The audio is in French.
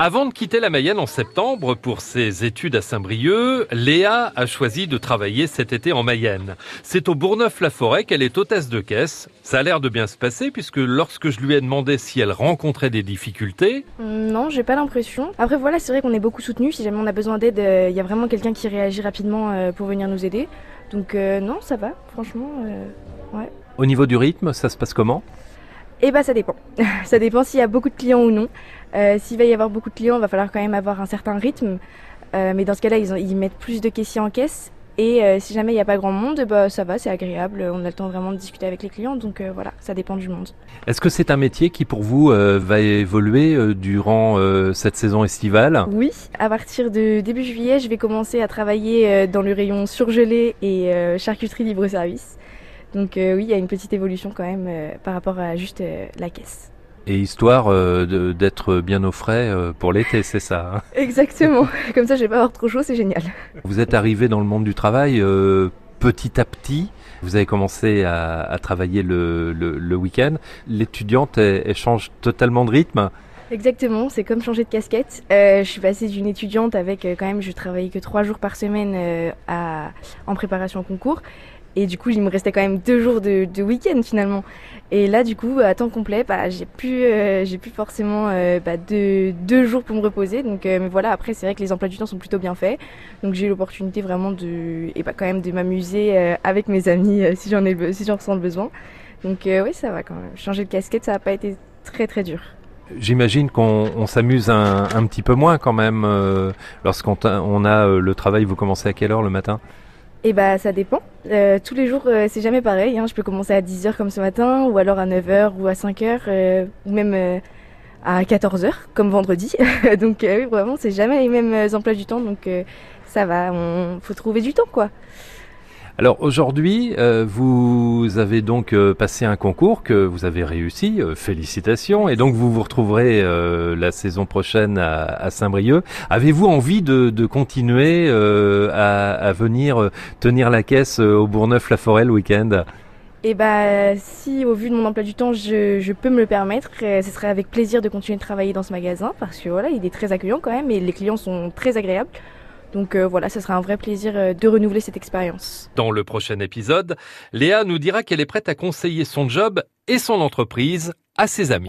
Avant de quitter la Mayenne en septembre pour ses études à Saint-Brieuc, Léa a choisi de travailler cet été en Mayenne. C'est au Bourgneuf-la-Forêt qu'elle est hôtesse de caisse. Ça a l'air de bien se passer puisque lorsque je lui ai demandé si elle rencontrait des difficultés... Non, j'ai pas l'impression. Après voilà, c'est vrai qu'on est beaucoup soutenu. Si jamais on a besoin d'aide, il y a vraiment quelqu'un qui réagit rapidement euh, pour venir nous aider. Donc euh, non, ça va, franchement, euh, ouais. Au niveau du rythme, ça se passe comment? Eh bah ça dépend. ça dépend s'il y a beaucoup de clients ou non. Euh, S'il va y avoir beaucoup de clients, il va falloir quand même avoir un certain rythme. Euh, mais dans ce cas-là, ils, ont- ils mettent plus de caissiers en caisse. Et euh, si jamais il n'y a pas grand monde, bah ça va, c'est agréable. On a le temps vraiment de discuter avec les clients. Donc voilà, ça dépend du monde. Est-ce que c'est un métier qui pour vous va évoluer durant cette saison estivale? Oui, à partir de début juillet, je vais commencer à travailler dans le rayon surgelé et charcuterie libre-service. Donc euh, oui, il y a une petite évolution quand même euh, par rapport à juste euh, la caisse. Et histoire euh, d'être bien au frais euh, pour l'été, c'est ça hein? Exactement. Comme ça, je vais pas avoir trop chaud, c'est génial. Vous êtes arrivé dans le monde du travail euh, petit à petit. Vous avez commencé à, à travailler le, le, le week-end. L'étudiante, elle, elle change totalement de rythme? Exactement, c'est comme changer de casquette. Je suis passée d'une étudiante avec quand même, je travaillais que trois jours par semaine à, en préparation au concours. Et du coup, il me restait quand même deux jours de, week-end finalement. Et là, du coup, à temps complet, bah, j'ai plus, euh, plus forcément euh, bah, deux, jours pour me reposer. Donc, euh, mais voilà, après, c'est vrai que les emplois du temps sont plutôt bien faits. Donc, j'ai eu l'opportunité vraiment de, et bah, quand même de m'amuser avec mes amis si j'en ai, si ressens le besoin. Donc, oui, ça va quand même. Changer de casquette, ça n'a pas été très très dur. J'imagine qu'on on s'amuse un, petit peu moins quand même lorsqu'on on a le travail. Vous commencez à quelle heure le matin? Et bah ça dépend. Euh, tous les jours euh, c'est jamais pareil. Hein. Je peux commencer à 10h comme ce matin, ou alors à 9h ou à 5h, euh, ou même à 14h comme vendredi. donc oui, vraiment c'est jamais les mêmes emplois du temps. Donc ça va, on faut trouver du temps quoi. Alors aujourd'hui, euh, vous avez donc euh, passé un concours que vous avez réussi. euh, félicitations. Et donc vous vous retrouverez euh, la saison prochaine à, à Saint-Brieuc. Avez-vous envie de, de continuer euh, à, à venir euh, tenir la caisse au Bourgneuf-la-Forêt le week-end? Et bah si au vu de mon emploi du temps je, je peux me le permettre, ce serait avec plaisir de continuer de travailler dans ce magasin parce que voilà il est très accueillant quand même et les clients sont très agréables. Donc euh, voilà, ce sera un vrai plaisir euh, de renouveler cette expérience. Dans le prochain épisode, Léa nous dira qu'elle est prête à conseiller son job et son entreprise à ses amis.